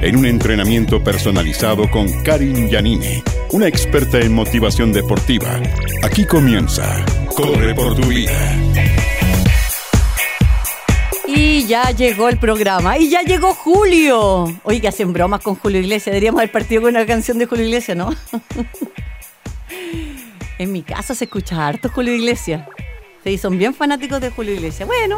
En un entrenamiento personalizado con Karin Yanine, una experta en motivación deportiva. Aquí comienza Corre por tu vida. Y ya llegó el programa. Y ya llegó Julio. Oye, que hacen bromas con Julio Iglesias. Deberíamos haber partido con una canción de Julio Iglesias, ¿no? en mi casa se escucha harto Julio Iglesias. Sí, son bien fanáticos de Julio Iglesias. Bueno,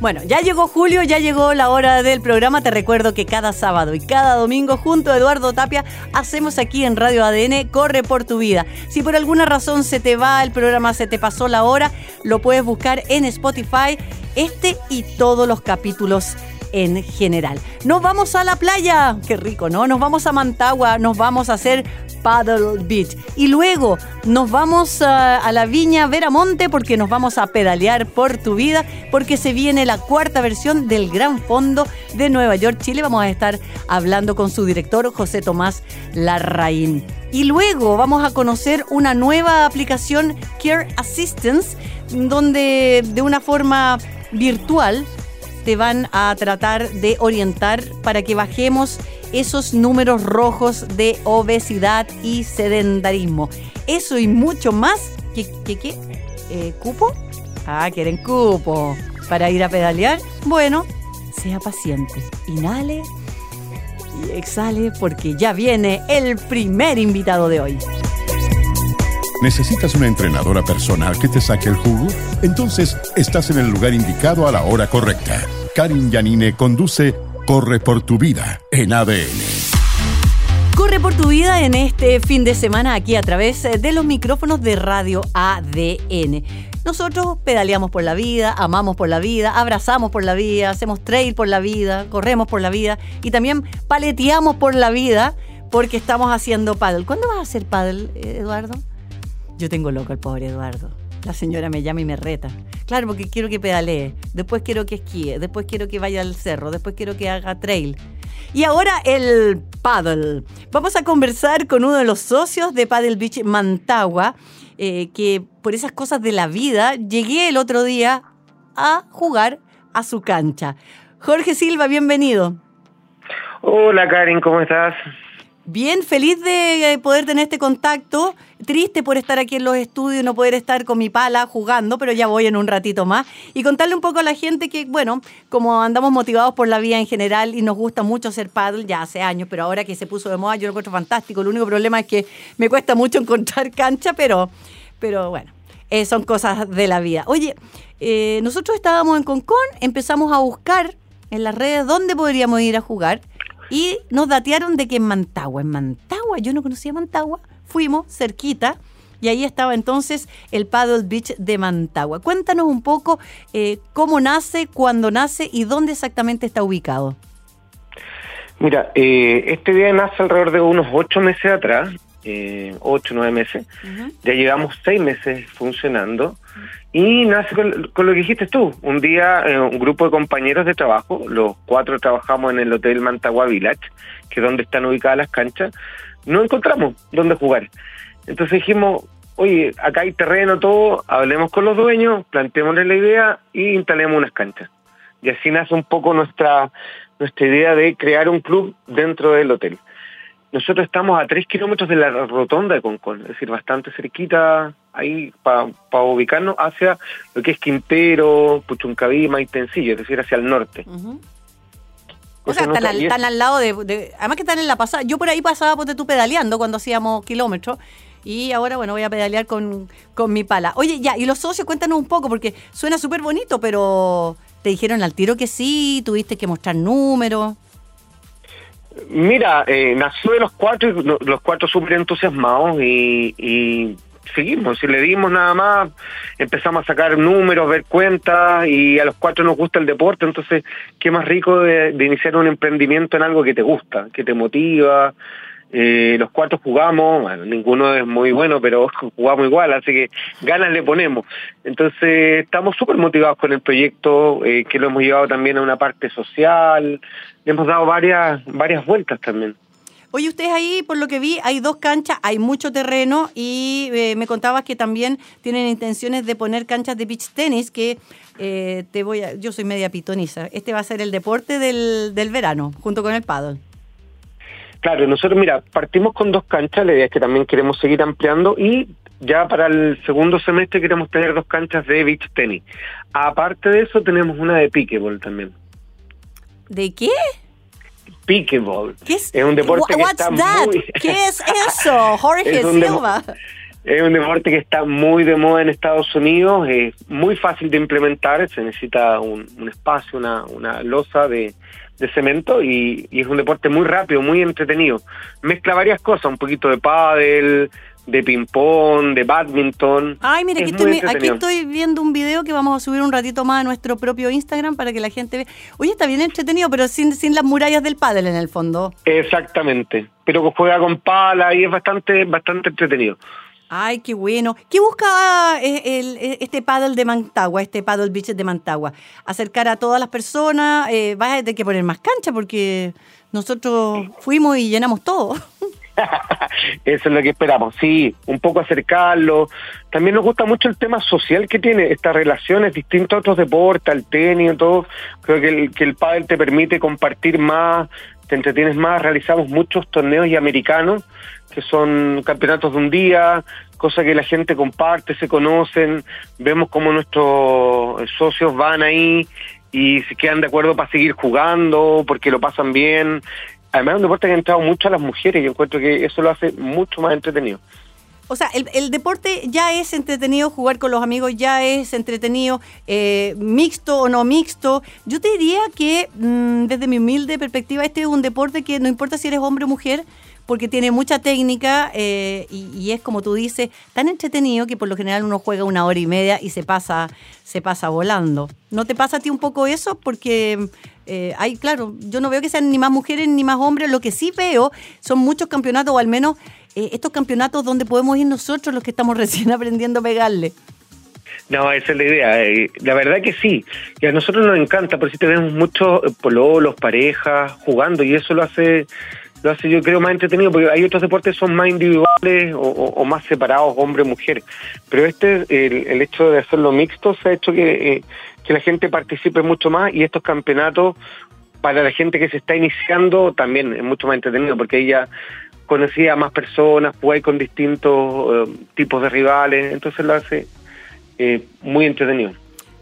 bueno, ya llegó Julio, ya llegó la hora del programa. Te recuerdo que cada sábado y cada domingo junto a Eduardo Tapia hacemos aquí en Radio ADN Corre por tu vida. Si por alguna razón se te va el programa, se te pasó la hora, lo puedes buscar en Spotify, este y todos los capítulos en general. Nos vamos a la playa, qué rico, ¿no? Nos vamos a Mantagua, nos vamos a hacer Paddle Beach. Y luego nos vamos a, a, la viña Veramonte porque nos vamos a pedalear por tu vida porque se viene la cuarta versión del Gran Fondo de Nueva York, Chile. Vamos a estar hablando con su director José Tomás Larraín. Y luego vamos a conocer una nueva aplicación Care Assistance donde de una forma virtual van a tratar de orientar para que bajemos esos números rojos de obesidad y sedentarismo. Eso y mucho más. ¿Qué? qué, qué? Eh, ¿Cupo? Ah, quieren cupo. Para ir a pedalear. Bueno, sea paciente. Inhale y exhale porque ya viene el primer invitado de hoy. ¿Necesitas una entrenadora personal que te saque el jugo? Entonces estás en el lugar indicado a la hora correcta. Karin Yanine conduce Corre por tu vida en ADN. Corre por tu vida en este fin de semana aquí a través de los micrófonos de Radio ADN. Nosotros pedaleamos por la vida, amamos por la vida, abrazamos por la vida, hacemos trail por la vida, corremos por la vida y también paleteamos por la vida porque estamos haciendo paddle. ¿Cuándo vas a hacer paddle, Eduardo? Yo tengo loco al pobre Eduardo. La señora me llama y me reta. Claro, porque quiero que pedalee, después quiero que esquíe, después quiero que vaya al cerro, después quiero que haga trail. Y ahora el paddle. Vamos a conversar con uno de los socios de Paddle Beach Mantagua, eh, que por esas cosas de la vida llegué el otro día a jugar a su cancha. Jorge Silva, bienvenido. Hola Karen, ¿cómo estás? Bien, feliz de poder tener este contacto. Triste por estar aquí en los estudios y no poder estar con mi pala jugando, pero ya voy en un ratito más. Y contarle un poco a la gente que, bueno, como andamos motivados por la vida en general y nos gusta mucho hacer paddle ya hace años, pero ahora que se puso de moda yo lo encuentro fantástico. El único problema es que me cuesta mucho encontrar cancha, pero, pero bueno, eh, son cosas de la vida. Oye, eh, nosotros estábamos en Concón, empezamos a buscar en las redes dónde podríamos ir a jugar y nos datearon de que en Mantagua, en Mantagua, yo no conocía Mantagua, fuimos cerquita y ahí estaba entonces el Paddle Beach de Mantagua. Cuéntanos un poco eh, cómo nace, cuándo nace y dónde exactamente está ubicado. Mira, eh, este día nace alrededor de unos ocho meses atrás, eh, ocho, nueve meses. Uh -huh. Ya llevamos seis meses funcionando. Y nace con, con, lo que dijiste tú. Un día, eh, un grupo de compañeros de trabajo, los cuatro trabajamos en el Hotel Mantagua Village, que es donde están ubicadas las canchas, no encontramos dónde jugar. Entonces dijimos, oye, acá hay terreno, todo, hablemos con los dueños, planteémosles la idea y instalemos unas canchas. Y así nace un poco nuestra, nuestra idea de crear un club dentro del hotel. Nosotros estamos a tres kilómetros de la rotonda de Concón, es decir, bastante cerquita ahí para pa ubicarnos hacia lo que es Quintero, Puchuncaví, Maitencillo, es decir, hacia el norte. O sea, están al, están al, lado de, de, Además que están en la pasada. Yo por ahí pasaba por tú pedaleando cuando hacíamos kilómetros. Y ahora, bueno, voy a pedalear con, con mi pala. Oye, ya, y los socios, cuéntanos un poco, porque suena súper bonito, pero te dijeron al tiro que sí, tuviste que mostrar números. Mira, eh, nació de los cuatro, los cuatro súper entusiasmados y, y seguimos, si le dimos nada más, empezamos a sacar números, ver cuentas y a los cuatro nos gusta el deporte, entonces qué más rico de, iniciar un emprendimiento en algo que te gusta, que te motiva Eh, los cuatro jugamos, bueno, ninguno es muy bueno, pero jugamos igual, así que ganas le ponemos. Entonces estamos súper motivados con el proyecto, eh, que lo hemos llevado también a una parte social, le hemos dado varias, varias vueltas también. Oye, ustedes ahí, por lo que vi, hay dos canchas, hay mucho terreno y eh, me contabas que también tienen intenciones de poner canchas de beach tenis, que eh, te voy a, yo soy media pitoniza. Este va a ser el deporte del, del verano, junto con el paddle. Claro, nosotros, mira, partimos con dos canchas, la idea es que también queremos seguir ampliando y ya para el segundo semestre queremos tener dos canchas de beach tenis. Aparte de eso, tenemos una de pickleball también. ¿De qué? Pickleball. ¿Qué es? Es un deporte que está that? muy... ¿Qué es eso? Jorge Es Silva. Es un deporte que está muy de moda en Estados Unidos, es muy fácil de implementar, se necesita un, un espacio, una, una losa de, de cemento y, y es un deporte muy rápido, muy entretenido. Mezcla varias cosas, un poquito de pádel, de ping-pong, de badminton. Ay, mira, aquí Es estoy, aquí estoy viendo un video que vamos a subir un ratito más a nuestro propio Instagram para que la gente vea. Oye, está bien entretenido, pero sin, sin las murallas del pádel en el fondo. Exactamente, pero juega con pala y es bastante, bastante entretenido. Ay, qué bueno. ¿Qué busca eh, el- eh, este paddle de Mantagua, este paddle beach de Mantagua? Acercar a todas las personas. Eh, vas a tener que poner más cancha porque nosotros fuimos y llenamos todo. Eso es lo que esperamos, sí, un poco acercarlo. También nos gusta mucho el tema social que tiene, estas relaciones distintas a otros deportes, al tenis, todo. Creo que el, que el pádel te permite compartir más, te entretienes más. Realizamos muchos torneos y americanos, que son campeonatos de un día, cosa que la gente comparte, se conocen. Vemos cómo nuestros socios van ahí y se quedan de acuerdo para seguir jugando, porque lo pasan bien. Además es un deporte que ha entrado mucho a las mujeres y encuentro que eso lo hace mucho más entretenido. O sea, el, el deporte ya es entretenido, jugar con los amigos ya es entretenido, eh, mixto o no mixto. Yo te diría que mm, desde mi humilde perspectiva, este es un deporte que no importa si eres hombre o mujer, porque tiene mucha técnica eh, y, y es como tú dices, tan entretenido que por lo general uno juega una hora y media y se pasa, se pasa volando. ¿No te pasa a ti un poco eso? Porque eh, hay, claro, yo no veo que sean ni más mujeres ni más hombres, lo que sí veo son muchos campeonatos, o al menos eh, estos campeonatos donde podemos ir nosotros los que estamos recién aprendiendo a pegarle. No, esa es la idea. eh, La verdad que sí. Y a nosotros nos encanta, por si tenemos muchos eh, pololos, parejas jugando y eso lo hace lo hace yo creo más entretenido porque hay otros deportes que son más individuales o, más separados, hombre mujer pero este el, hecho de hacerlo mixto se ha hecho que, que la gente participe mucho más y estos campeonatos para la gente que se está iniciando también es mucho más entretenido porque ella conocía a más personas, juega con distintos eh, tipos de rivales, entonces lo hace eh, muy entretenido.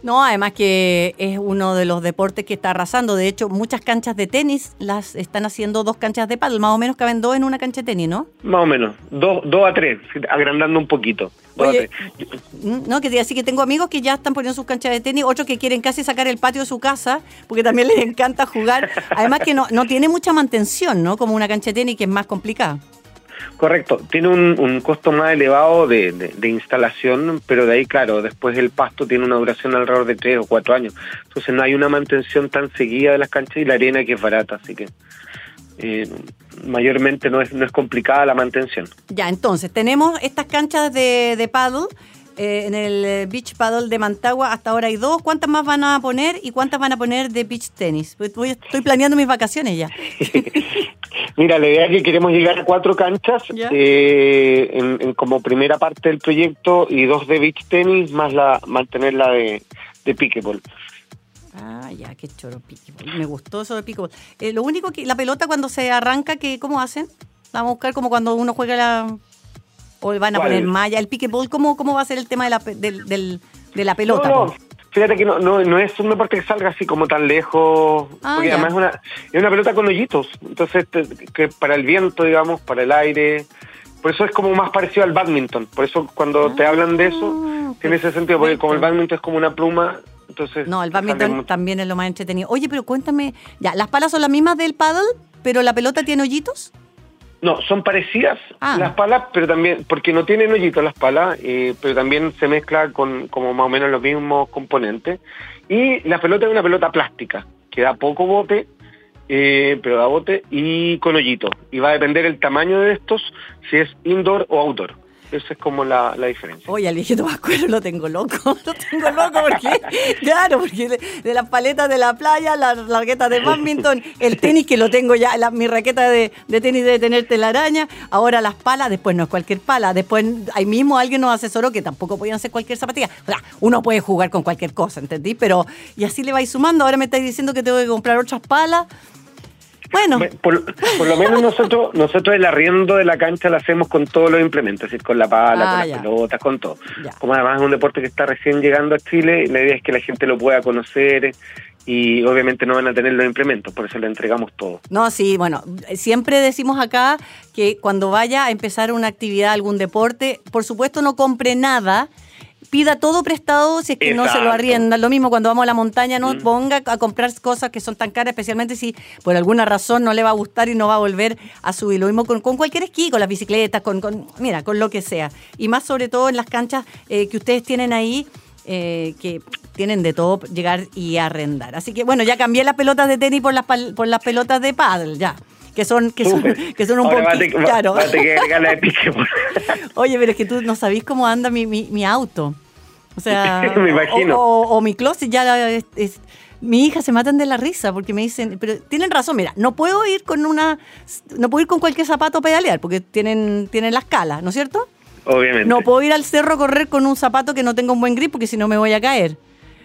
No, además que es uno de los deportes que está arrasando. De hecho, muchas canchas de tenis las están haciendo dos canchas de paddle. Más o menos caben dos en una cancha de tenis, ¿no? Más o menos, dos, dos a tres, agrandando un poquito. Dos a tres. Mm, No, que así que tengo amigos que ya están poniendo sus canchas de tenis, otros que quieren casi sacar el patio de su casa, porque también les encanta jugar. Además que no, no tiene mucha mantención, ¿no? Como una cancha de tenis que es más complicada. Correcto, tiene un, un costo más elevado de, instalación, pero de ahí, claro, después el pasto tiene una duración alrededor de tres o cuatro años. Entonces no hay una mantención tan seguida de las canchas y la arena que es barata, así que eh, mayormente no es, no es complicada la mantención. Ya, entonces, tenemos estas canchas de, de paddle. Eh, en el eh, Beach Paddle de Mantagua hasta ahora hay dos. ¿Cuántas más van a poner y cuántas van a poner de beach tenis? Pues voy- estoy planeando mis vacaciones ya. Mira, la idea es que queremos llegar a cuatro canchas eh, en, en como primera parte del proyecto y dos de beach tenis más la mantener la de, de pickleball. Ah, ya, qué choro pickleball. Me gustó eso de pickleball. Eh, lo único que la pelota cuando se arranca, que ¿cómo hacen? La Vamos a buscar como cuando uno juega la... O van a ¿Cuál? poner malla. El pickleball, ¿cómo, cómo va a ser el tema de la, pe- del, del- de la pelota? No, fíjate que no, no, no es un deporte que salga así como tan lejos, Ah, porque ya. además es una, es una pelota con hoyitos, entonces te- que para el viento, digamos, para el aire, por eso es como más parecido al badminton, por eso cuando te hablan de eso, Ah, tiene ese sentido, porque como el perfecto. badminton es como una pluma, entonces... No, el badminton también es lo más entretenido. Oye, pero cuéntame, ya, ¿las palas son las mismas del paddle, pero la pelota tiene hoyitos? No, son parecidas Ah. las palas, pero también, porque no tienen hoyitos las palas, eh, pero también se mezcla con como más o menos los mismos componentes. Y la pelota es una pelota plástica, que da poco bote eh, pero a bote, y con hoyito. Y va a depender el tamaño de estos, si es indoor o outdoor. Esa es como la, la diferencia. Oye, al viejito Pascuero lo tengo loco. Lo tengo loco porque, claro, porque de, las paletas de la playa, las raquetas de badminton, el tenis que lo tengo ya, mi raqueta de, de tenis debe tener telaraña, ahora las palas, después no es cualquier pala, después ahí mismo alguien nos asesoró que tampoco podían ser cualquier zapatilla. O sea, uno puede jugar con cualquier cosa, ¿entendí? Pero, y así le vais sumando, ahora me estáis diciendo que tengo que comprar otras palas. Bueno, Por, por lo menos nosotros nosotros el arriendo de la cancha lo hacemos con todos los implementos, es decir, con la pala, Ah, con ya. las pelotas, con todo. Ya. Como además es un deporte que está recién llegando a Chile, la idea es que la gente lo pueda conocer y obviamente no van a tener los implementos, por eso le entregamos todo. No, sí, bueno, siempre decimos acá que cuando vaya a empezar una actividad, algún deporte, por supuesto no compre nada, pida todo prestado si es que no se lo Exacto. arrienda. Lo mismo cuando vamos a la montaña, no ponga a comprar cosas que son tan caras, especialmente si por alguna razón no le va a gustar y no va a volver a subir. Lo mismo con, con cualquier esquí, con las bicicletas, con, con- mira, con lo que sea. Y más sobre todo en las canchas eh, que ustedes tienen ahí. eh, que tienen de todo llegar y arrendar. Así que bueno, ya cambié las pelotas de tenis por las por las pelotas de paddle, ya. Que son, que son, que son un va- Claro. la Oye, pero es que tú no sabís cómo anda mi, mi, mi auto. O sea, Me imagino. O, o- o mi closet ya es, es- Mi hija se matan de la risa porque me dicen, pero tienen razón, mira, no puedo ir con una, no puedo ir con cualquier zapato a pedalear porque tienen, tienen las calas, ¿no es cierto? Obviamente. No puedo ir al cerro a correr con un zapato que no tenga un buen grip porque si no me voy a caer.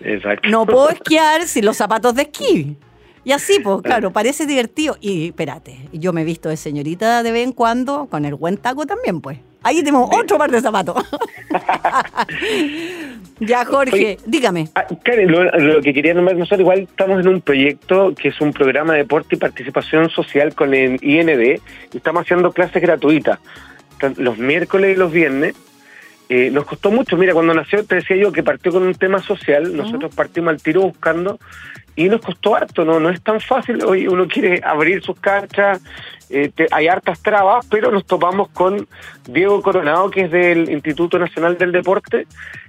Exacto. No puedo esquiar sin los zapatos de esquí. Y así, pues, claro, parece divertido. Y espérate, yo me he visto de señorita de vez en cuando con el buen taco también, pues. Ahí tenemos otro par de zapatos. ya, Jorge, Oye. dígame. Ah, Karen, lo, lo que quería nombrar nosotros, igual estamos en un proyecto que es un programa de deporte y participación social con el IND y estamos haciendo clases gratuitas los miércoles y los viernes. Eh, nos costó mucho, mira, cuando nació, te decía yo que partió con un tema social, nosotros partimos al tiro buscando y nos costó harto, no no es tan fácil, hoy uno quiere abrir sus canchas, eh, te- hay hartas trabas, pero nos topamos con Diego Coronado, que es del Instituto Nacional del Deporte,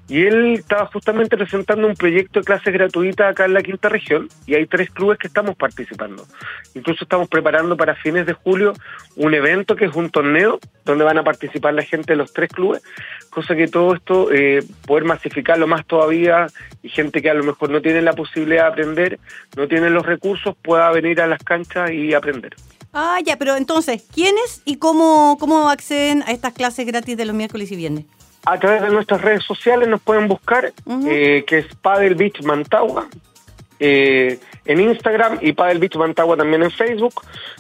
y él estaba justamente presentando un proyecto de clases gratuitas acá en la quinta región, y hay tres clubes que estamos participando. Incluso estamos preparando para fines de julio un evento que es un torneo, donde van a participar la gente de los tres clubes, cosa que todo esto, eh, poder masificarlo más todavía, y gente que a lo mejor no tiene la posibilidad de aprender, no tiene los recursos, pueda venir a las canchas y aprender. Ah, ya, pero entonces, ¿quiénes y cómo, cómo acceden a estas clases gratis de los miércoles y viernes? A través de nuestras redes sociales nos pueden buscar, eh, que es Padel Beach Mantagua, eh, en Instagram y Padel Beach Mantagua también en Facebook.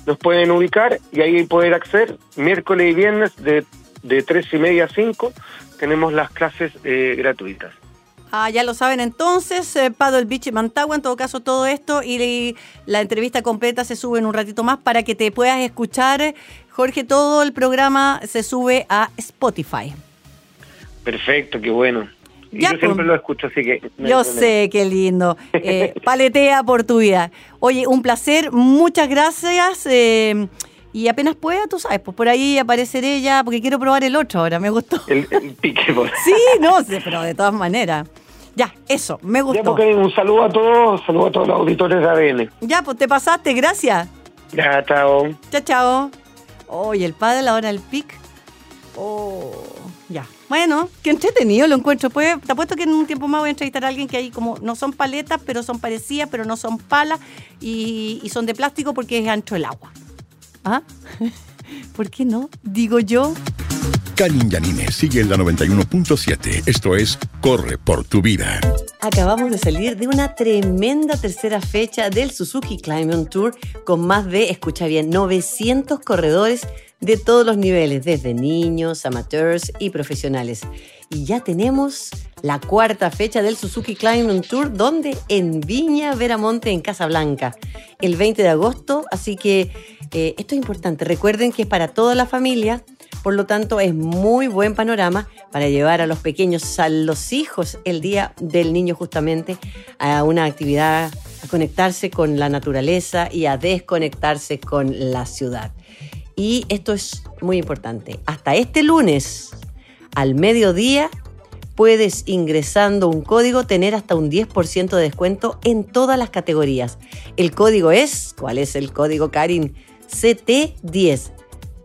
Nos pueden ubicar y ahí poder acceder. Miércoles y viernes de, de 3 y media a 5 tenemos las clases eh, gratuitas. Ah, ya lo saben entonces, eh, Paddle Beach Mantagua, en todo caso todo esto y la entrevista completa se sube en un ratito más para que te puedas escuchar. Jorge, todo el programa se sube a Spotify. Perfecto, qué bueno. Ya, yo siempre lo escucho, así que... no Yo sé, qué lindo. Eh, paletea por tu vida. Oye, un placer, muchas gracias. eh, y apenas pueda, tú sabes, pues por ahí apareceré ya, porque quiero probar el otro ahora, me gustó. El, el pique, por- Sí, no sé, pero de todas maneras. Ya, eso, me Ya, gustó. porque un saludo a todos, saludo a todos los auditores de ADN. Ya, pues te pasaste, gracias. Ya, chao. Chao, chao. Oye, el padre ahora el pic. Oh, ya. Bueno, qué entretenido lo encuentro. Pues, te apuesto que en un tiempo más voy a entrevistar a alguien que hay como, no son paletas, pero son parecidas, pero no son palas y, y son de plástico porque es ancho el agua. ¿Ah? ¿Por qué no? Digo yo. Karin Yanine sigue en la 91.7. Esto es Corre por tu vida. Acabamos de salir de una tremenda tercera fecha del Suzuki Climbing Tour con más de, escucha bien, 900 corredores de todos los niveles, desde niños, amateurs y profesionales. Y ya tenemos la cuarta fecha del Suzuki Climbing Tour, donde en Viña Veramonte, en Casablanca, el 20 de agosto. Así que eh, esto es importante. Recuerden que es para toda la familia. Por lo tanto, es muy buen panorama para llevar a los pequeños, a los hijos, el día del niño justamente, a una actividad, a conectarse con la naturaleza y a desconectarse con la ciudad. Y esto es muy importante. Hasta este lunes, al mediodía, puedes ingresando un código tener hasta un 10% de descuento en todas las categorías. El código es, ¿cuál es el código Karin? CT10.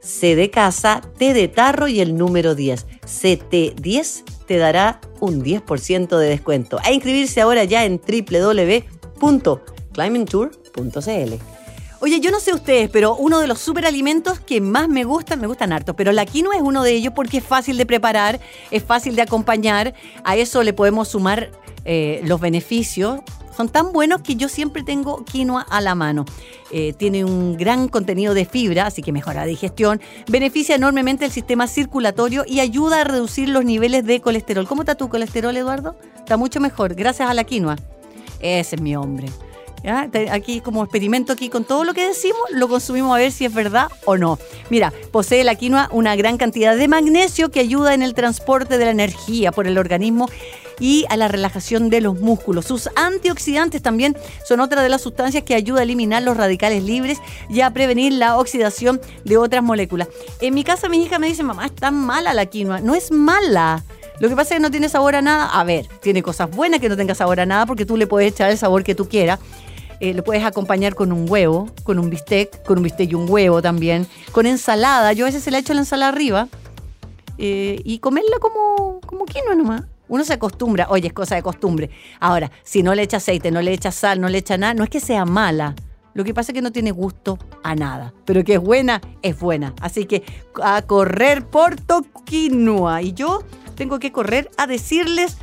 C de casa, T de tarro y el número 10. CT10 te dará un 10% de descuento. A inscribirse ahora ya en www.climbingtour.cl. Oye, yo no sé ustedes, pero uno de los superalimentos que más me gustan, me gustan harto, pero la quinoa es uno de ellos porque es fácil de preparar, es fácil de acompañar. A eso le podemos sumar eh, los beneficios. Son tan buenos que yo siempre tengo quinoa a la mano. Eh, tiene un gran contenido de fibra, así que mejora la digestión, beneficia enormemente el sistema circulatorio y ayuda a reducir los niveles de colesterol. ¿Cómo está tu colesterol, Eduardo? Está mucho mejor, gracias a la quinoa. Ese es mi hombre. Aquí como experimento aquí con todo lo que decimos, lo consumimos a ver si es verdad o no. Mira, posee la quinoa una gran cantidad de magnesio que ayuda en el transporte de la energía por el organismo y a la relajación de los músculos. Sus antioxidantes también son otra de las sustancias que ayuda a eliminar los radicales libres y a prevenir la oxidación de otras moléculas. En mi casa mi hija me dice, mamá, es tan mala la quinoa. No es mala. Lo que pasa es que no tiene sabor a nada. A ver, tiene cosas buenas que no tenga sabor a nada porque tú le puedes echar el sabor que tú quieras. Eh, lo puedes acompañar con un huevo, con un bistec, con un bistec y un huevo también, con ensalada. Yo a veces se le echo la ensalada arriba eh, y comerla como, como quinoa nomás. Uno se acostumbra, oye, es cosa de costumbre. Ahora, si no le echa aceite, no le echa sal, no le echa nada, no es que sea mala. Lo que pasa es que no tiene gusto a nada. Pero que es buena, es buena. Así que a correr por Toquinua. Y yo tengo que correr a decirles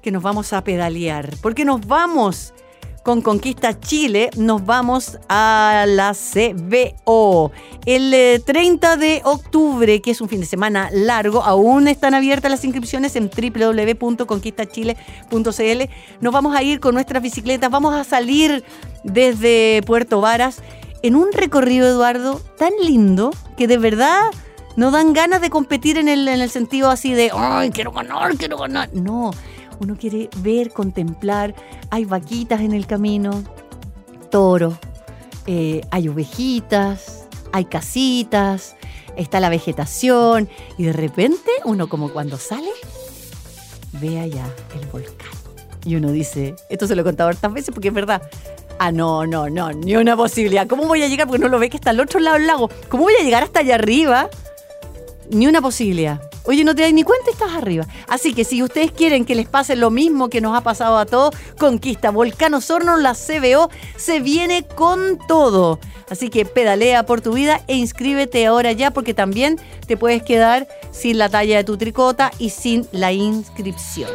que nos vamos a pedalear. Porque nos vamos con Conquista Chile nos vamos a la CBO. El 30 eh, de octubre, que es un fin de semana largo, aún están abiertas las inscripciones en www.conquistachile.cl. Nos vamos a ir con nuestras bicicletas, vamos a salir desde Puerto Varas en un recorrido, Eduardo, tan lindo que de verdad no dan ganas de competir en el, en el sentido así de, ay, quiero ganar, quiero ganar. No uno quiere ver, contemplar. Hay vaquitas en el camino, toro, eh, hay ovejitas, hay casitas, está la vegetación y de repente uno como cuando sale ve allá el volcán. Y uno dice, esto se lo he contado hartas veces porque es verdad. Ah, no, no, no, ni una posibilidad. ¿Cómo voy a llegar? Porque no lo ve que está al otro lado del lago. ¿Cómo voy a llegar hasta allá arriba? Ni una posibilidad. Oye, no te das ni cuenta, estás arriba. Así que si ustedes quieren que les pase lo mismo que nos ha pasado a todos, Conquista Volcano Sorno, la CBO, se viene con todo. Así que pedalea por tu vida e inscríbete ahora ya porque también te puedes quedar sin la talla de tu tricota y sin la inscripción.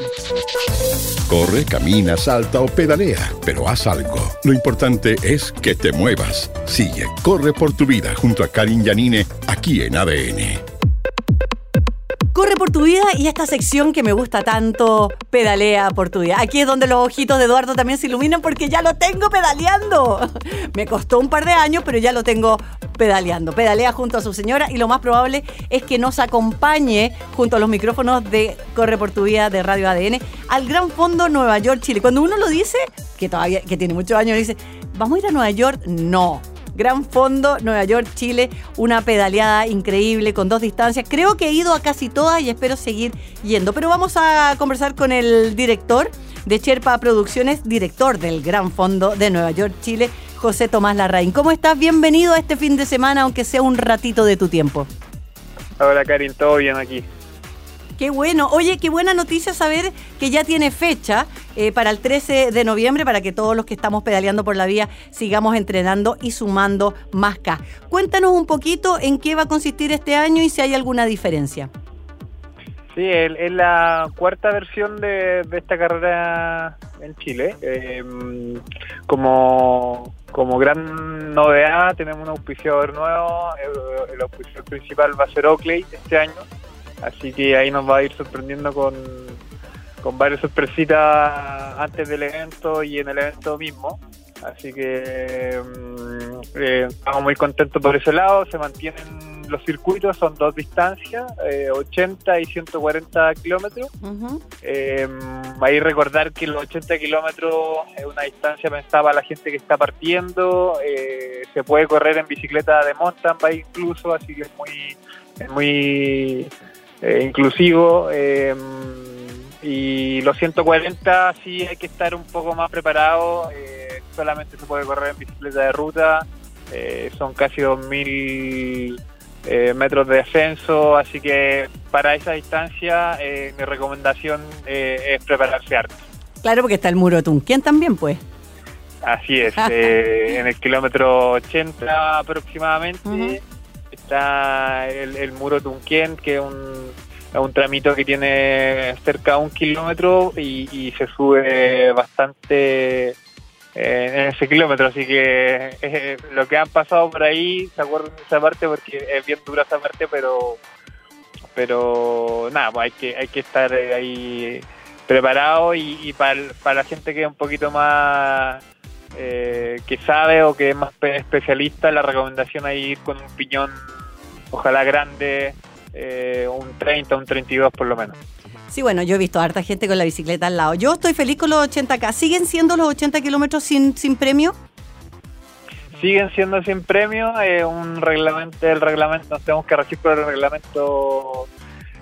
Corre, camina, salta o pedalea, pero haz algo. Lo importante es que te muevas. Sigue, corre por tu vida junto a Karin Yanine aquí en ADN. Corre por tu vida y esta sección que me gusta tanto, pedalea por tu vida. Aquí es donde los ojitos de Eduardo también se iluminan porque ya lo tengo pedaleando. Me costó un par de años, pero ya lo tengo pedaleando. Pedalea junto a su señora y lo más probable es que nos acompañe junto a los micrófonos de Corre por tu vida de Radio ADN al Gran Fondo Nueva York, Chile. Cuando uno lo dice, que todavía que tiene muchos años, dice, ¿vamos a ir a Nueva York? No Gran Fondo, Nueva York, Chile. Una pedaleada increíble con dos distancias. Creo que he ido a casi todas y espero seguir yendo. Pero vamos a conversar con el director de Cherpa Producciones, director del Gran Fondo de Nueva York, Chile, José Tomás Larraín. ¿Cómo estás? Bienvenido a este fin de semana, aunque sea un ratito de tu tiempo. Hola Karin, todo bien aquí. Qué bueno. Oye, qué buena noticia saber que ya tiene fecha eh, para el 13 de noviembre para que todos los que estamos pedaleando por la vía sigamos entrenando y sumando más K. Cuéntanos un poquito en qué va a consistir este año y si hay alguna diferencia. Sí, es la cuarta versión de, esta carrera en Chile. Em, como, como gran novedad tenemos un auspiciador nuevo. El, el auspiciador principal va a ser Oakley este año Así que ahí nos va a ir sorprendiendo con, con varias sorpresitas antes del evento y en el evento mismo. Así que mm, eh, estamos muy contentos por ese lado. Se mantienen los circuitos, son dos distancias, 80 eh, y 140 kilómetros. Eh, ahí recordar que los 80 kilómetros es una distancia pensada para la gente que está partiendo. se puede correr en bicicleta de mountain bike incluso, así que es muy, es muy eh, inclusivo. Eh, y los 140 sí hay que estar un poco más preparado. eh, solamente se puede correr en bicicleta de ruta. eh, son casi 2.000 eh, metros de descenso, así que para esa distancia eh, mi recomendación es prepararse harto. Claro, porque está el muro de Tunquén también, pues. Así es, en el kilómetro 80 aproximadamente. Está el, el muro Tunquén, que es un, un tramito que tiene cerca de un kilómetro y, se sube bastante eh, en ese kilómetro, así que eh, lo que han pasado por ahí, se acuerdan de esa parte porque es bien dura esa parte, pero pero nada, pues hay que hay que estar ahí preparado y, y para, para la gente que es un poquito más eh, que sabe o que es más pe- especialista, la recomendación es ir con un piñón, ojalá grande, eh, un 30, un 32 por lo menos. Sí, bueno, yo he visto a harta gente con la bicicleta al lado. Yo estoy feliz con los 80K. ¿Siguen siendo los 80 kilómetros sin, sin premio? Siguen siendo sin premio, eh, un reglamento, el reglamento, nos tenemos que regir por el reglamento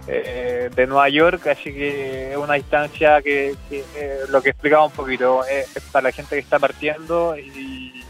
eh, de Nueva York, así que es una distancia que, eh, lo que explicaba un poquito, eh, es para la gente que está partiendo y,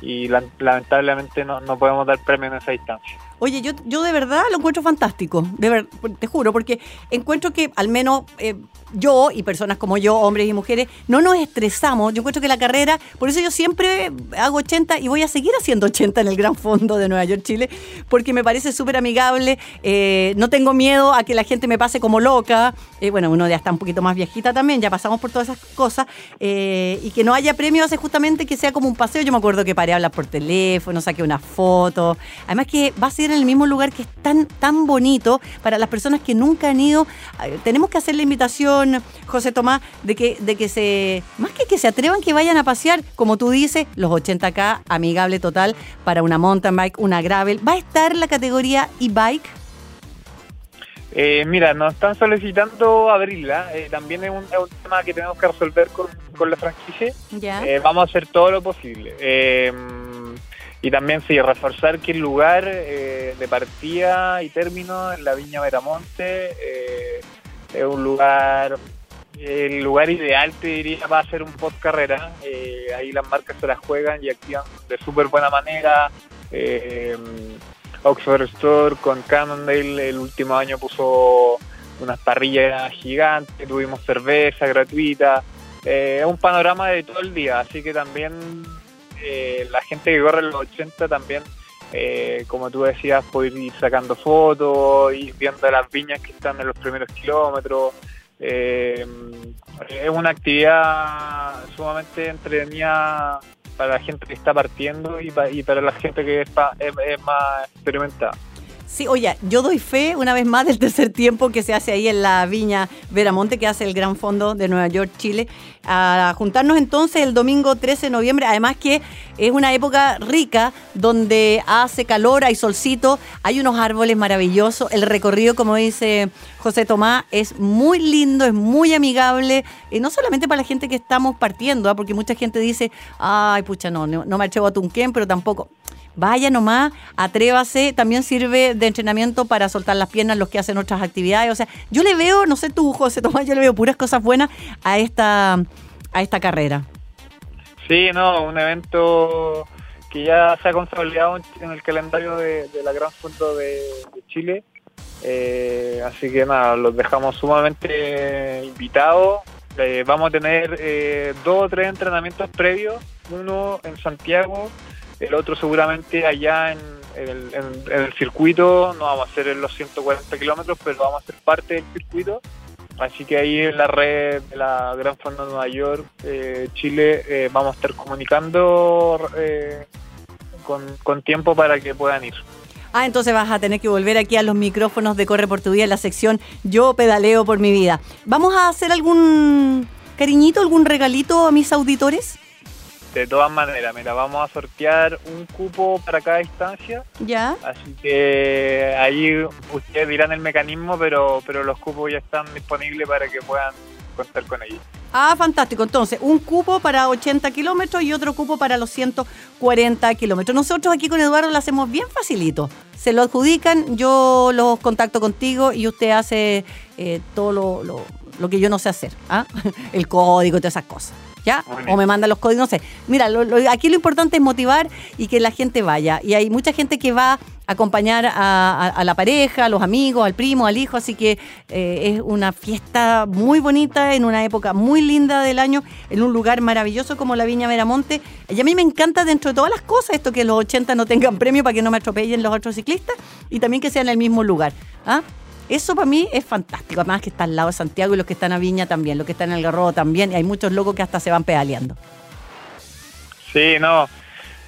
y la- lamentablemente no, no podemos dar premio en esa distancia. Oye, yo, yo de verdad lo encuentro fantástico, de ver, te juro, porque encuentro que al menos eh, yo y personas como yo, hombres y mujeres, no nos estresamos. Yo encuentro que la carrera, por eso yo siempre hago 80 y voy a seguir haciendo 80 en el Gran Fondo de Nueva York, Chile, porque me parece súper amigable. eh, no tengo miedo a que la gente me pase como loca. eh, bueno, uno ya está un poquito más viejita también, ya pasamos por todas esas cosas. y que no haya premio hace justamente que sea como un paseo. Yo me acuerdo que paré a hablar por teléfono, saqué una foto. Además que va a ser en el mismo lugar que es tan, tan bonito para las personas que nunca han ido. Tenemos que hacer la invitación, José Tomás, de que, de que se, más que que se atrevan, que vayan a pasear, como tú dices, los 80K, amigable total, para una mountain bike, una gravel. ¿Va a estar la categoría e-bike? Eh, mira, nos están solicitando abrirla, eh, también es un, es un tema que tenemos que resolver con, con la franquicia. Eh, vamos a hacer todo lo posible. Y también, sí, reforzar que el lugar eh, de partida y término en la Viña Meramonte eh, es un lugar, el lugar ideal, te diría, va a ser un post carrera. Eh, ahí las marcas se las juegan y activan de súper buena manera. Eh, Oxford Store con Cannondale el último año puso unas parrillas gigantes, tuvimos cerveza gratuita. Eh, un panorama de todo el día, así que también eh, la gente que corre los 80 también, eh, como tú decías, puede ir sacando fotos, ir viendo las viñas que están en los primeros kilómetros. Eh, es una actividad sumamente entretenida para la gente que está partiendo y, pa- y para la gente que es, pa- es más experimentada. Sí, oye, yo doy fe una vez más del tercer tiempo que se hace ahí en la Viña Veramonte, que hace el Gran Fondo de Nueva York, Chile, a juntarnos entonces el domingo 13 de noviembre. Además que es una época rica donde hace calor, hay solcito, hay unos árboles maravillosos. El recorrido, como dice José Tomás, es muy lindo, es muy amigable, y no solamente para la gente que estamos partiendo, ¿ah? porque mucha gente dice, ay, pucha, no, no, me atrevo a Tunquén, pero tampoco. Vaya nomás, atrévase, también sirve de entrenamiento para soltar las piernas los que hacen otras actividades. O sea, yo le veo, no sé tú, José Tomás, yo le veo puras cosas buenas a esta, a esta carrera. Sí, no, un evento que ya se ha consolidado en, el calendario de, la Gran Fondo de, de Chile. Eh, así que nada, los dejamos sumamente invitados. Eh, vamos a tener eh, dos o tres entrenamientos previos, uno en Santiago, el otro seguramente allá en, el, circuito, no vamos a hacer los 140 kilómetros, pero vamos a ser parte del circuito. Así que ahí en la red de la Gran Fondo de Nueva York, eh, Chile, eh, vamos a estar comunicando eh, con, con tiempo para que puedan ir. Ah, entonces vas a tener que volver aquí a los micrófonos de Corre por tu Vida en la sección Yo pedaleo por mi vida. ¿Vamos a hacer algún cariñito, algún regalito a mis auditores? De todas maneras, mira, vamos a sortear un cupo para cada distancia, Ya. así que ahí ustedes dirán el mecanismo, pero, pero los cupos ya están disponibles para que puedan contar con ellos. Ah, fantástico. Entonces, un cupo para 80 kilómetros y otro cupo para los 140 kilómetros. Nosotros aquí con Eduardo lo hacemos bien facilito. Se lo adjudican, yo los contacto contigo y usted hace eh, todo lo, lo- lo que yo no sé hacer, ¿ah? el código y todas esas cosas. ¿Ya? O me mandan los códigos, no sé. Mira, lo- lo- aquí lo importante es motivar y que la gente vaya. Y hay mucha gente que va a acompañar a, a- a la pareja, a los amigos, al primo, al hijo, así que eh, es una fiesta muy bonita, en una época muy linda del año, en un lugar maravilloso como la Viña Veramonte. Y a mí me encanta dentro de todas las cosas esto que los 80 no tengan premio para que no me atropellen los otros ciclistas y también que sea en el mismo lugar. ¿ah? Eso para mí es fantástico, además que está al lado de Santiago y los que están a Viña también, los que están en el Garrobo también, y hay muchos locos que hasta se van pedaleando. Sí, no.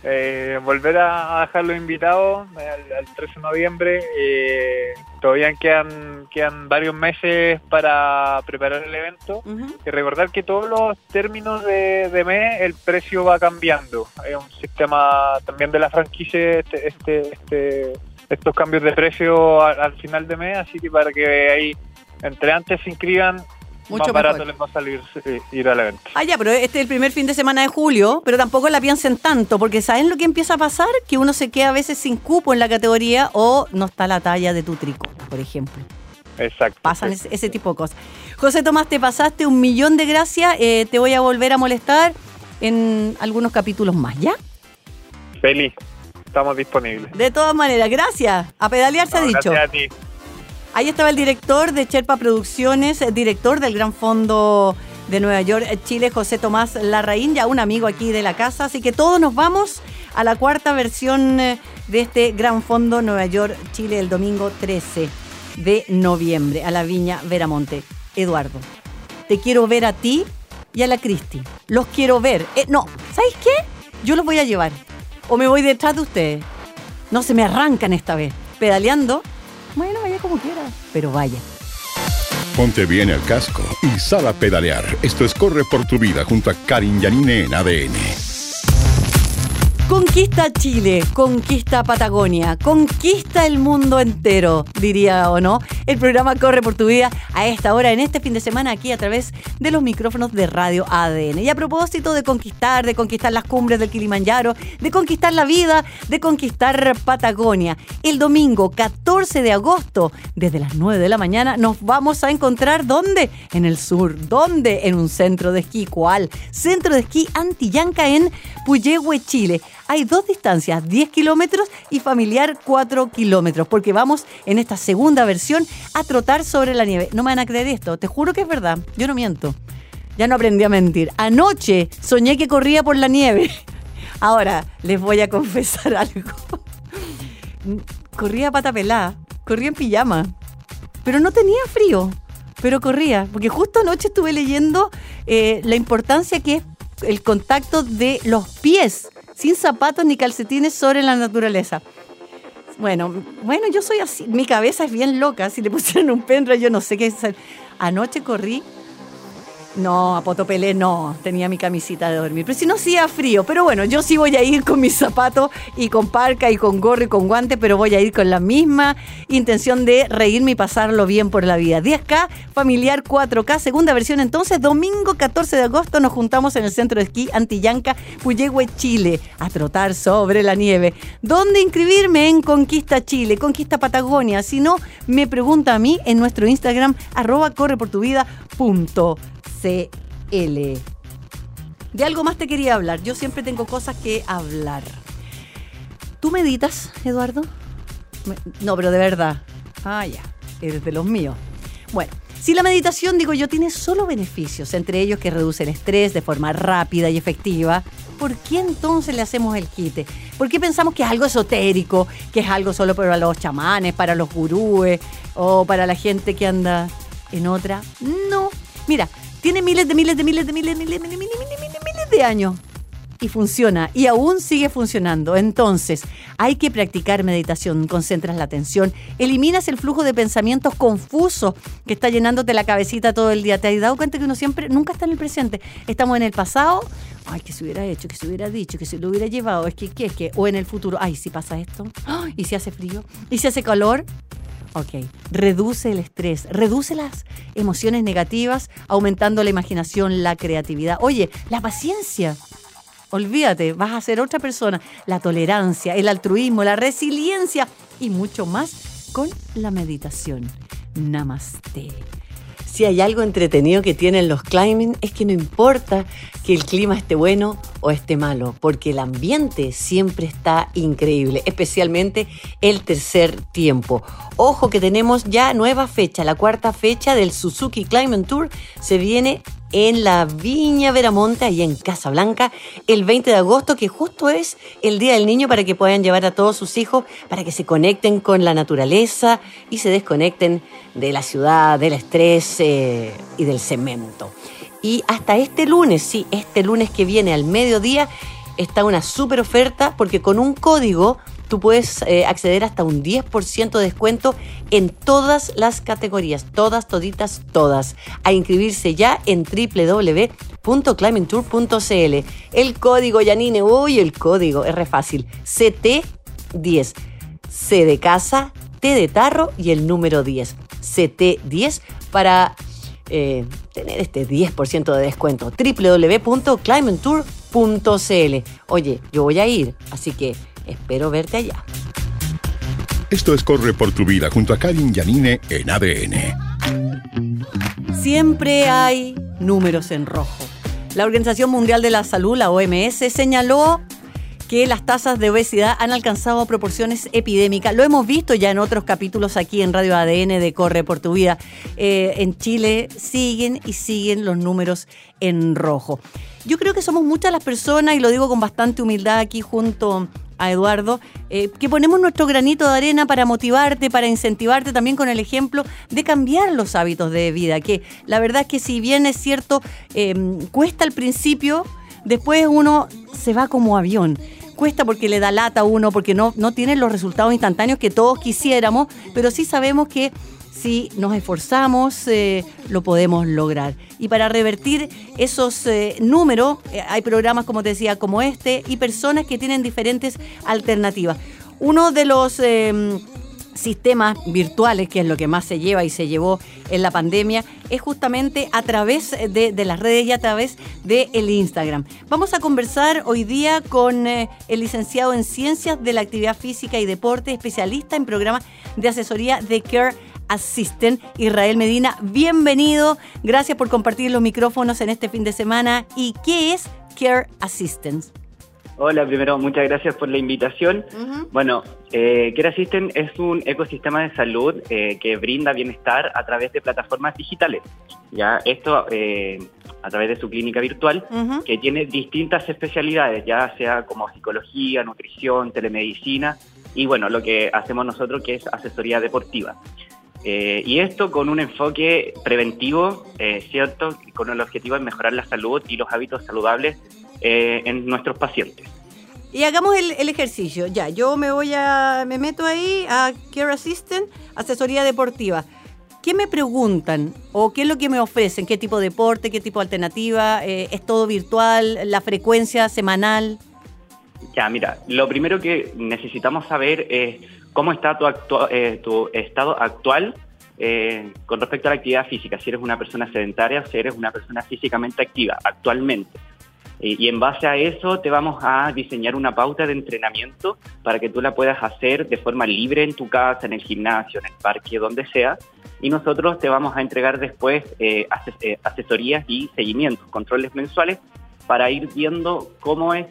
Eh, volver a, a dejarlos invitados al, al 13 de noviembre. eh, todavía quedan, quedan varios meses para preparar el evento. Y recordar que todos los términos de, de mes el precio va cambiando. Hay un sistema también de la franquicia, este, este, este- estos cambios de precio al, al final de mes, así que para que ahí entre antes se inscriban, Mucho más barato mejor. les va a salir eh, ir al evento. Ah, ya, pero este es el primer fin de semana de julio, pero tampoco la piensen tanto, porque ¿saben lo que empieza a pasar? Que uno se queda a veces sin cupo en la categoría o no está la talla de tu tricot, por ejemplo. Exacto. Pasan sí. ese, ese tipo de cosas. José Tomás, te pasaste un millón de gracias. eh, te voy a volver a molestar en algunos capítulos más, ¿ya? Feliz, estamos disponibles. De todas maneras, gracias. A pedalear se ha dicho. Gracias a ti. Ahí estaba el director de Cherpa Producciones, director del Gran Fondo de Nueva York, eh, Chile, José Tomás Larraín, ya un amigo aquí de la casa. Así que todos nos vamos a la cuarta versión eh, de este Gran Fondo Nueva York, Chile, el domingo 13 de noviembre, a la Viña Veramonte. Eduardo, te quiero ver a ti y a la Cristi. Los quiero ver. Eh, no, ¿sabéis qué? Yo los voy a llevar. O me voy detrás de ustedes. No se me arrancan esta vez. Pedaleando. Bueno, vaya como quiera. Pero vaya. Ponte bien el casco y sal a pedalear. Esto es Corre por tu vida junto a Karin Yanine en ADN. Conquista Chile, conquista Patagonia, conquista el mundo entero, diría o no. El programa Corre por tu vida a esta hora, en este fin de semana, aquí a través de los micrófonos de Radio ADN. Y a propósito de conquistar, de conquistar las cumbres del Kilimanjaro, de conquistar la vida, de conquistar Patagonia, el domingo 14 de agosto, desde las 9 de la mañana, nos vamos a encontrar ¿dónde? En el sur. ¿Dónde? En un centro de esquí. ¿Cuál? Centro de esquí Antillanca en Puyehue, Chile. Hay dos distancias, 10 kilómetros y familiar 4 kilómetros, porque vamos en esta segunda versión a trotar sobre la nieve. No me van a creer esto, te juro que es verdad, yo no miento. Ya no aprendí a mentir. Anoche soñé que corría por la nieve. Ahora les voy a confesar algo. Corría pata corría en pijama, pero no tenía frío, pero corría, porque justo anoche estuve leyendo eh, la importancia que es el contacto de los pies, sin zapatos ni calcetines sobre la naturaleza. Bueno, bueno, yo soy así, mi cabeza es bien loca, si le pusieran un pendrive yo no sé qué hacer. Anoche corrí no, a Potopelé no, tenía mi camisita de dormir. Pero si no hacía frío, pero bueno, yo sí voy a ir con mis zapatos y con parca y con gorro y con guante, pero voy a ir con la misma intención de reírme y pasarlo bien por la vida. 10K, familiar 4K, segunda versión entonces, domingo 14 de agosto nos juntamos en el centro de esquí Antillanca, Puyehue, Chile, a trotar sobre la nieve. ¿Dónde inscribirme? En Conquista Chile, Conquista Patagonia. Si no, me pregunta a mí en nuestro Instagram, arroba correportuvida.cl. De algo más te quería hablar. Yo siempre tengo cosas que hablar. ¿Tú meditas, Eduardo? No, pero de verdad. Ah, ya. Eres de los míos. Bueno, si la meditación, digo yo, tiene solo beneficios, entre ellos que reduce el estrés de forma rápida y efectiva, ¿por qué entonces le hacemos el quite? ¿Por qué pensamos que es algo esotérico, que es algo solo para los chamanes, para los gurúes o para la gente que anda en otra? No. Mira, tiene miles de miles de miles de miles de miles, miles, miles, miles, miles, miles de años y funciona y aún sigue funcionando. Entonces, hay que practicar meditación, concentras la atención, eliminas el flujo de pensamientos confusos que está llenándote la cabecita todo el día. ¿Te has dado cuenta que uno siempre nunca está en el presente? Estamos en el pasado, ay, que se hubiera hecho, que se hubiera dicho, que se lo hubiera llevado, es que, ¿qué es que? O en el futuro, ay, si pasa esto, y si hace frío, y si hace calor, Ok, reduce el estrés, reduce las emociones negativas, aumentando la imaginación, la creatividad. Oye, la paciencia. Olvídate, vas a ser otra persona. La tolerancia, el altruismo, la resiliencia y mucho más con la meditación. Namaste. Si hay algo entretenido que tienen los climbing es que no importa que el clima esté bueno o esté malo, porque el ambiente siempre está increíble, especialmente el tercer tiempo. Ojo que tenemos ya nueva fecha, la cuarta fecha del Suzuki Climbing Tour se viene en la Viña Veramonte, ahí en Casablanca, el 20 de agosto, que justo es el Día del Niño para que puedan llevar a todos sus hijos, para que se conecten con la naturaleza y se desconecten de la ciudad, del estrés eh, y del cemento. Y hasta este lunes, sí, este lunes que viene al mediodía, está una súper oferta porque con un código tú puedes eh, acceder hasta un 10% de descuento en todas las categorías, todas, toditas, todas. A inscribirse ya en www.climbingtour.cl. El código, Yanine, uy, el código, es re fácil. CT10. C de casa, T de tarro y el número 10. CT10 para eh, tener este 10% de descuento. www.climbingtour.cl. Oye, yo voy a ir, así que Espero verte allá. Esto es Corre por tu vida junto a Karin Yanine en ADN. Siempre hay números en rojo. La Organización Mundial de la Salud, la OMS, señaló que las tasas de obesidad han alcanzado proporciones epidémicas. Lo hemos visto ya en otros capítulos aquí en Radio ADN de Corre por tu vida. Eh, en Chile siguen y siguen los números en rojo. Yo creo que somos muchas las personas, y lo digo con bastante humildad aquí junto a Eduardo, eh, que ponemos nuestro granito de arena para motivarte, para incentivarte también con el ejemplo de cambiar los hábitos de vida, que la verdad es que si bien es cierto, em, cuesta al principio, después uno se va como avión. Cuesta porque le da lata a uno, porque no, no tiene los resultados instantáneos que todos quisiéramos, pero sí sabemos que si nos esforzamos, eh, lo podemos lograr. Y para revertir esos eh, números, eh, hay programas, como te decía, como este, y personas que tienen diferentes alternativas. Uno de los em, sistemas virtuales, que es lo que más se lleva y se llevó en la pandemia, es justamente a través de, las redes y a través del el Instagram. Vamos a conversar hoy día con el licenciado en Ciencias de la Actividad Física y Deporte, especialista en programas de asesoría de Care Assistant, Israel Medina. Bienvenido, gracias por compartir los micrófonos en este fin de semana. ¿Y qué es Care Assistant? Hola, primero, muchas gracias por la invitación. Bueno, eh, Care Assistant es un ecosistema de salud eh, que brinda bienestar a través de plataformas digitales. Ya esto eh, a través de su clínica virtual, que tiene distintas especialidades, ya sea como psicología, nutrición, telemedicina y bueno, lo que hacemos nosotros que es asesoría deportiva. Eh, y esto con un enfoque preventivo, eh, ¿cierto? Con el objetivo de mejorar la salud y los hábitos saludables eh, en nuestros pacientes. Y hagamos el, ejercicio. Ya, yo me voy a, me meto ahí a Care Assistant, asesoría deportiva. ¿Qué me preguntan o qué es lo que me ofrecen? ¿Qué tipo de deporte? ¿Qué tipo de alternativa? ¿Es todo virtual? ¿La frecuencia semanal? Ya, mira, lo primero que necesitamos saber es cómo está tu, eh, tu estado actual eh, con respecto a la actividad física, si eres una persona sedentaria o si eres una persona físicamente activa actualmente. Y, en base a eso te vamos a diseñar una pauta de entrenamiento para que tú la puedas hacer de forma libre en tu casa, en el gimnasio, en el parque, donde sea. Y nosotros te vamos a entregar después eh, asesorías y seguimientos, controles mensuales para ir viendo cómo es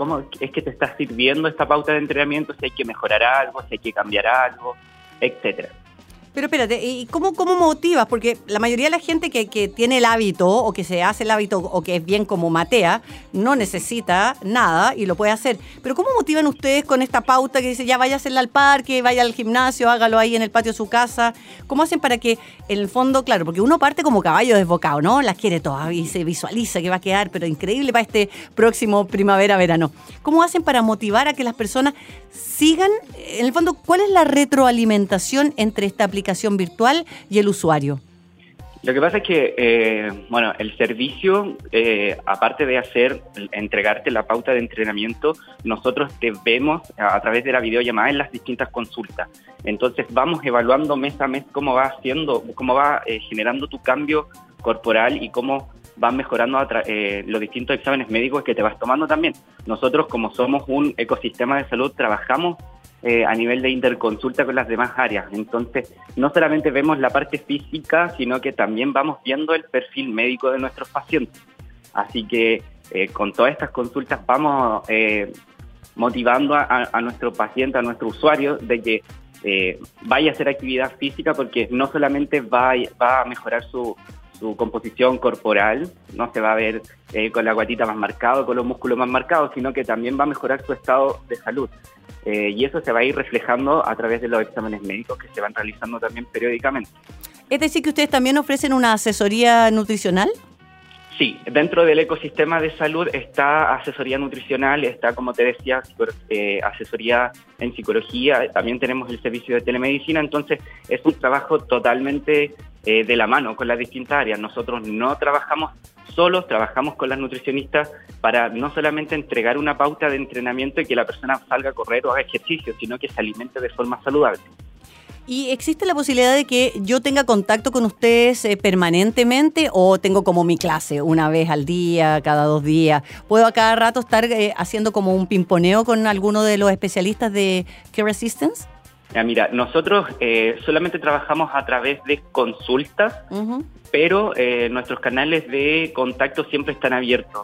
cómo es que te está sirviendo esta pauta de entrenamiento, si hay que mejorar algo, si hay que cambiar algo, etcétera. Pero espérate, ¿y cómo, cómo motivas? Porque la mayoría de la gente que, que, tiene el hábito o que se hace el hábito o que es bien como Matea, no necesita nada y lo puede hacer. Pero ¿cómo motivan ustedes con esta pauta que dice ya vaya a hacerla al parque, vaya al gimnasio, hágalo ahí en el patio de su casa? ¿Cómo hacen para que en el fondo, claro, porque uno parte como caballo desbocado, ¿no? Las quiere todas y se visualiza que va a quedar, pero increíble para este próximo primavera-verano. ¿Cómo hacen para motivar a que las personas sigan, en el fondo, cuál es la retroalimentación entre esta aplicación virtual y el usuario? Lo que pasa es que, eh, bueno, el servicio, eh, aparte de hacer, entregarte la pauta de entrenamiento, nosotros te vemos a, través de la videollamada en las distintas consultas. Entonces vamos evaluando mes a mes cómo va haciendo, cómo va eh, generando tu cambio corporal y cómo van mejorando eh, los distintos exámenes médicos que te vas tomando también. Nosotros, como somos un ecosistema de salud, trabajamos eh, a nivel de interconsulta con las demás áreas. Entonces, no solamente vemos la parte física, sino que también vamos viendo el perfil médico de nuestros pacientes. Así que eh, con todas estas consultas vamos eh, motivando a, nuestro paciente, a nuestro usuario, de que vaya a hacer actividad física porque no solamente va, va a mejorar su, su composición corporal, no se va a ver con la guatita más marcada, con los músculos más marcados, sino que también va a mejorar su estado de salud. Eh, y eso se va a ir reflejando a través de los exámenes médicos que se van realizando también periódicamente. Es decir, que ustedes también ofrecen una asesoría nutricional. Sí, dentro del ecosistema de salud está asesoría nutricional, está, como te decía, eh, asesoría en psicología, también tenemos el servicio de telemedicina, entonces es un trabajo totalmente eh, de la mano con las distintas áreas. Nosotros no trabajamos solos, trabajamos con las nutricionistas para no solamente entregar una pauta de entrenamiento y que la persona salga a correr o haga ejercicio, sino que se alimente de forma saludable. ¿Y existe la posibilidad de que yo tenga contacto con ustedes eh, permanentemente o tengo como mi clase una vez al día, cada dos días? ¿Puedo a cada rato estar eh, haciendo como un pimponeo con alguno de los especialistas de Care Assistance? mira, nosotros eh, solamente trabajamos a través de consultas, pero nuestros canales de contacto siempre están abiertos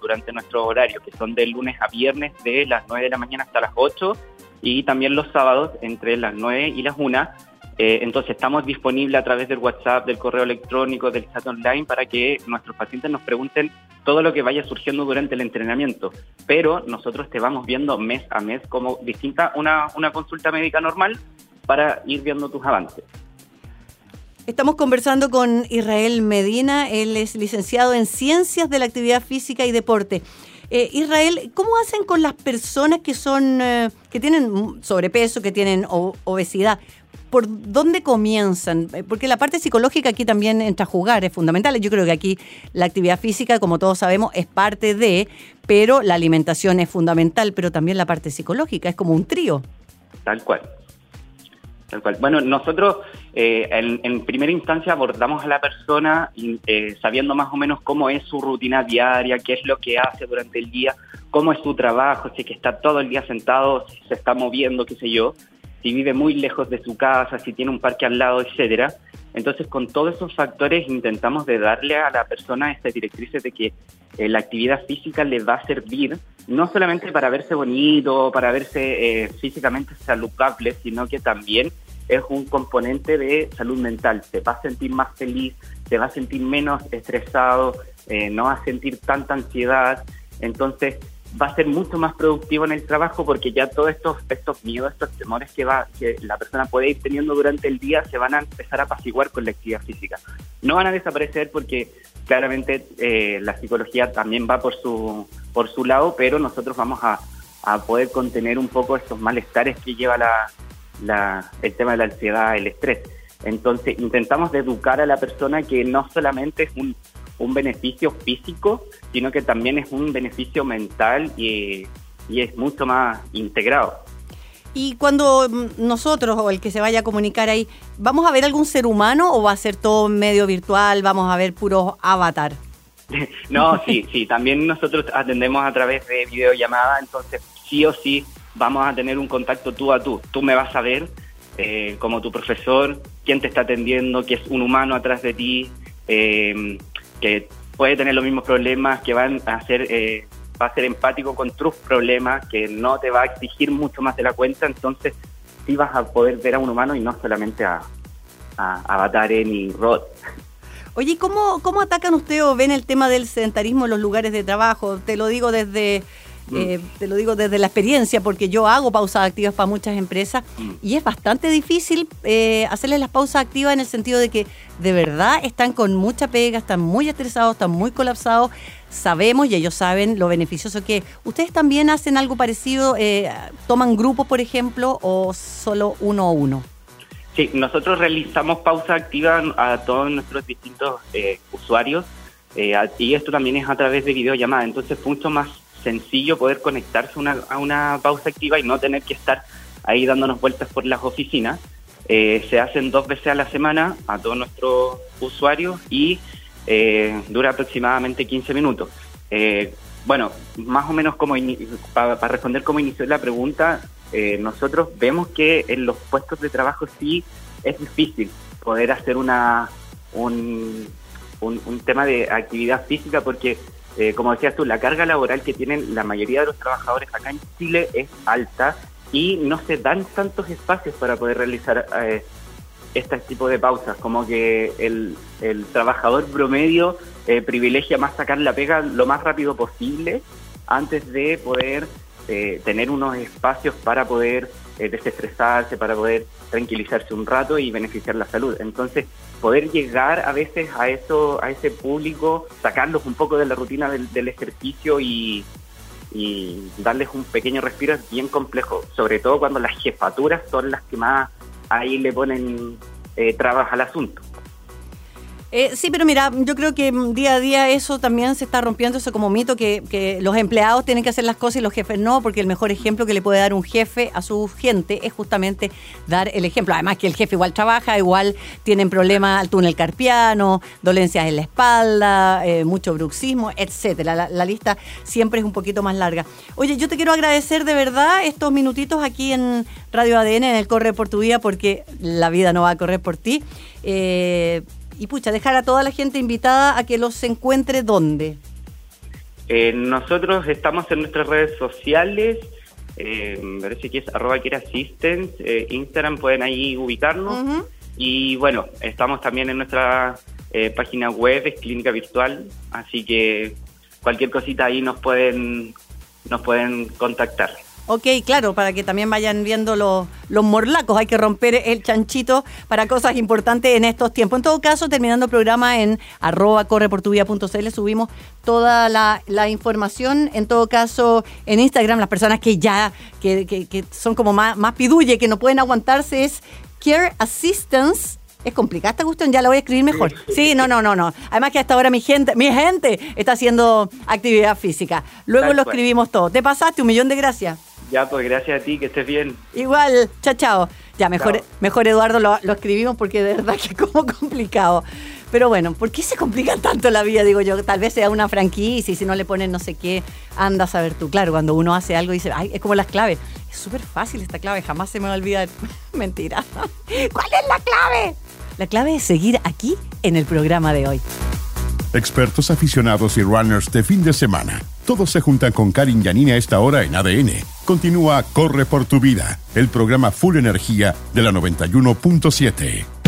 durante nuestro horario, que son de lunes a viernes de las 9 de la mañana hasta las 8 y también los sábados entre las 9 y las 1 eh, entonces estamos disponibles a través del WhatsApp, del correo electrónico, del chat online para que nuestros pacientes nos pregunten todo lo que vaya surgiendo durante el entrenamiento. Pero nosotros te vamos viendo mes a mes como distinta una, una consulta médica normal para ir viendo tus avances. Estamos conversando con Israel Medina, él es licenciado en Ciencias de la Actividad Física y Deporte. Eh, Israel, ¿cómo hacen con las personas que son eh, que tienen sobrepeso, que tienen obesidad? ¿por dónde comienzan? Eh, porque la parte psicológica aquí también entra a jugar, es fundamental. Yo creo que aquí la actividad física, como todos sabemos, es parte de, pero la alimentación es fundamental, pero también la parte psicológica, es como un trío. Tal cual. Bueno, nosotros eh, en, primera instancia abordamos a la persona eh, sabiendo más o menos cómo es su rutina diaria, qué es lo que hace durante el día, cómo es su trabajo, si que está todo el día sentado, si se está moviendo, qué sé yo si vive muy lejos de su casa, si tiene un parque al lado, etcétera. Entonces, con todos esos factores intentamos de darle a la persona estas directrices de que eh, la actividad física le va a servir no solamente para verse bonito, para verse eh, físicamente saludable, sino que también es un componente de salud mental. Se va a sentir más feliz, se va a sentir menos estresado, eh, no va a sentir tanta ansiedad. Entonces, va a ser mucho más productivo en el trabajo porque ya todos estos, estos miedos, estos temores que, va, que la persona puede ir teniendo durante el día se van a empezar a apaciguar con la actividad física. No van a desaparecer porque claramente eh, la psicología también va por su, por su lado, pero nosotros vamos a, a poder contener un poco estos malestares que lleva la, la, el tema de la ansiedad, el estrés. Entonces intentamos educar a la persona que no solamente es un un beneficio físico, sino que también es un beneficio mental y, es mucho más integrado. Y cuando mm, nosotros o el que se vaya a comunicar ahí, ¿vamos a ver algún ser humano o va a ser todo medio virtual? ¿Vamos a ver puros avatar? no, sí, sí, también nosotros atendemos a través de videollamada, entonces sí o sí vamos a tener un contacto tú a tú. Tú me vas a ver eh, como tu profesor, quién te está atendiendo, que es un humano atrás de ti. Eh, que puede tener los mismos problemas, que van a ser, eh, va a ser empático con tus problemas, que no te va a exigir mucho más de la cuenta, entonces sí vas a poder ver a un humano y no solamente a, a avatares ni Rod. Oye, ¿cómo, ¿cómo atacan ustedes o ven el tema del sedentarismo en los lugares de trabajo? Te lo digo desde Mm. Eh, te lo digo desde la experiencia, porque yo hago pausas activas para muchas empresas mm. y es bastante difícil eh, hacerles las pausas activas en el sentido de que de verdad están con mucha pega, están muy estresados, están muy colapsados. Sabemos y ellos saben lo beneficioso que es. ¿Ustedes también hacen algo parecido? Eh, ¿Toman grupos, por ejemplo, o solo uno a uno? Sí, nosotros realizamos pausa activa a todos nuestros distintos usuarios y esto también es a través de videollamada, entonces mucho más sencillo poder conectarse a una pausa activa y no tener que estar ahí dándonos vueltas por las oficinas. Eh, se hacen dos veces a la semana a todos nuestros usuarios y eh, dura aproximadamente 15 minutos. Eh, bueno, más o menos como para, responder cómo inició la pregunta, eh, nosotros vemos que en los puestos de trabajo sí es difícil poder hacer una un, un, tema de actividad física porque, eh, como decías tú, la carga laboral que tienen la mayoría de los trabajadores acá en Chile es alta y no se dan tantos espacios para poder realizar eh, este tipo de pausas, como que el, el trabajador promedio eh, privilegia más sacar la pega lo más rápido posible antes de poder eh, tener unos espacios para poder eh, desestresarse, para poder tranquilizarse un rato y beneficiar la salud. Entonces, poder llegar a veces a eso, a ese público, sacarlos un poco de la rutina del, ejercicio y, y darles un pequeño respiro es bien complejo, sobre todo cuando las jefaturas son las que más ahí le ponen eh, trabas al asunto. Eh, sí, pero mira, yo creo que día a día eso también se está rompiendo, eso como mito, que, los empleados tienen que hacer las cosas y los jefes no, porque el mejor ejemplo que le puede dar un jefe a su gente es justamente dar el ejemplo. Además que el jefe igual trabaja, igual tienen problemas al túnel carpiano, dolencias en la espalda, eh, mucho bruxismo, etcétera. La, la, lista siempre es un poquito más larga. Oye, yo te quiero agradecer de verdad estos minutitos aquí en Radio ADN, en el Corre por tu Vida, porque la vida no va a correr por ti. Eh, y pucha, dejar a toda la gente invitada a que los encuentre dónde. Eh, nosotros estamos en nuestras redes sociales, eh, me parece que es arroba assistance, eh, Instagram pueden ahí ubicarnos. Y bueno, estamos también en nuestra eh, página web, es Clínica Virtual, así que cualquier cosita ahí nos pueden, nos pueden contactar. Ok, claro, para que también vayan viendo los, los morlacos. Hay que romper el chanchito para cosas importantes en estos tiempos. En todo caso, terminando el programa en arroba correportuvia.cl subimos toda la, información. En todo caso, en Instagram, las personas que ya, que, que, son como más, más pidulle, que no pueden aguantarse, es Care Assistance es complicada esta cuestión, ya la voy a escribir mejor. Sí, no, no, no, no. Además que hasta ahora mi gente, mi gente está haciendo actividad física. Luego lo escribimos todo. Te pasaste, un millón de gracias. Ya, pues gracias a ti, que estés bien. Igual, chao, chao. Ya, mejor, mejor Eduardo lo, escribimos porque de verdad que es como complicado. Pero bueno, ¿por qué se complica tanto la vida? Digo yo, tal vez sea una franquicia y si no le ponen no sé qué, anda a saber tú. Claro, cuando uno hace algo y dice, ay, es como las claves. Es súper fácil esta clave, jamás se me va a olvidar. Mentira. ¿Cuál es la clave? La clave es seguir aquí en el programa de hoy. Expertos aficionados y runners de fin de semana. Todos se juntan con Karin Yanini a esta hora en ADN. Continúa Corre por tu vida, el programa Full Energía de la 91.7.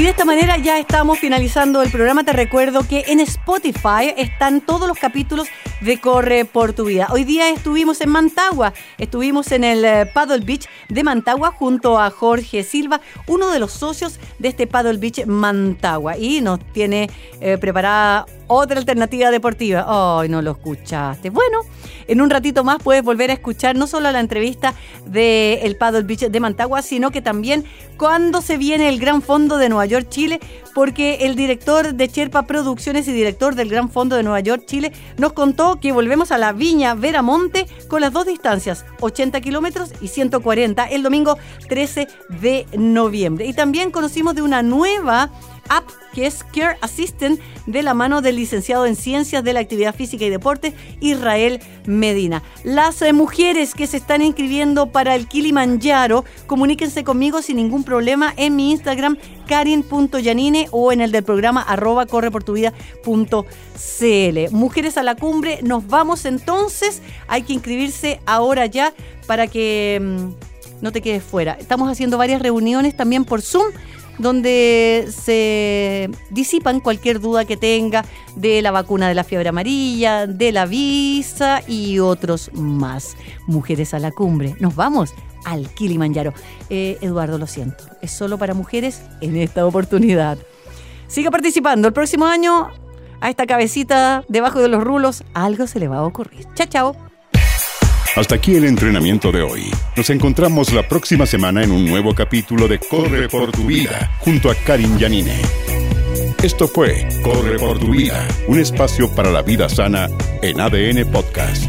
Y de esta manera ya estamos finalizando el programa. Te recuerdo que en Spotify están todos los capítulos de Corre por tu vida. Hoy día estuvimos en Mantagua, estuvimos en el eh, Paddle Beach de Mantagua junto a Jorge Silva, uno de los socios de este Paddle Beach Mantagua. Y nos tiene eh, preparada otra alternativa deportiva. Ay, no lo escuchaste. Bueno, en un ratito más puedes volver a escuchar no solo la entrevista del el Paddle Beach de Mantagua, sino que también cuando se viene el Gran Fondo de Nueva York, Chile, porque el director de Cherpa Producciones y director del Gran Fondo de Nueva York, Chile, nos contó que volvemos a la Viña Veramonte con las dos distancias, 80 kilómetros y 140, el domingo 13 de noviembre. Y también conocimos de una nueva app que es Care Assistant de la mano del licenciado en Ciencias de la Actividad Física y Deporte Israel Medina. Las eh, mujeres que se están inscribiendo para el Kilimanjaro, comuníquense conmigo sin ningún problema en mi Instagram karin.yanine o en el del programa correportuvida.cl. Mujeres a la cumbre, nos vamos entonces. Hay que inscribirse ahora ya para que mm, no te quedes fuera. Estamos haciendo varias reuniones también por Zoom donde se disipan cualquier duda que tenga de la vacuna de la fiebre amarilla, de la visa y otros más. Mujeres a la cumbre. Nos vamos al Kilimanjaro. Eh, Eduardo, lo siento, es solo para mujeres en esta oportunidad. Siga participando. El próximo año a esta cabecita debajo de los rulos algo se le va a ocurrir. Chao, chao. Hasta aquí el entrenamiento de hoy. Nos encontramos la próxima semana en un nuevo capítulo de Corre por tu vida junto a Karin Yanine. Esto fue Corre por tu vida, un espacio para la vida sana en ADN Podcast.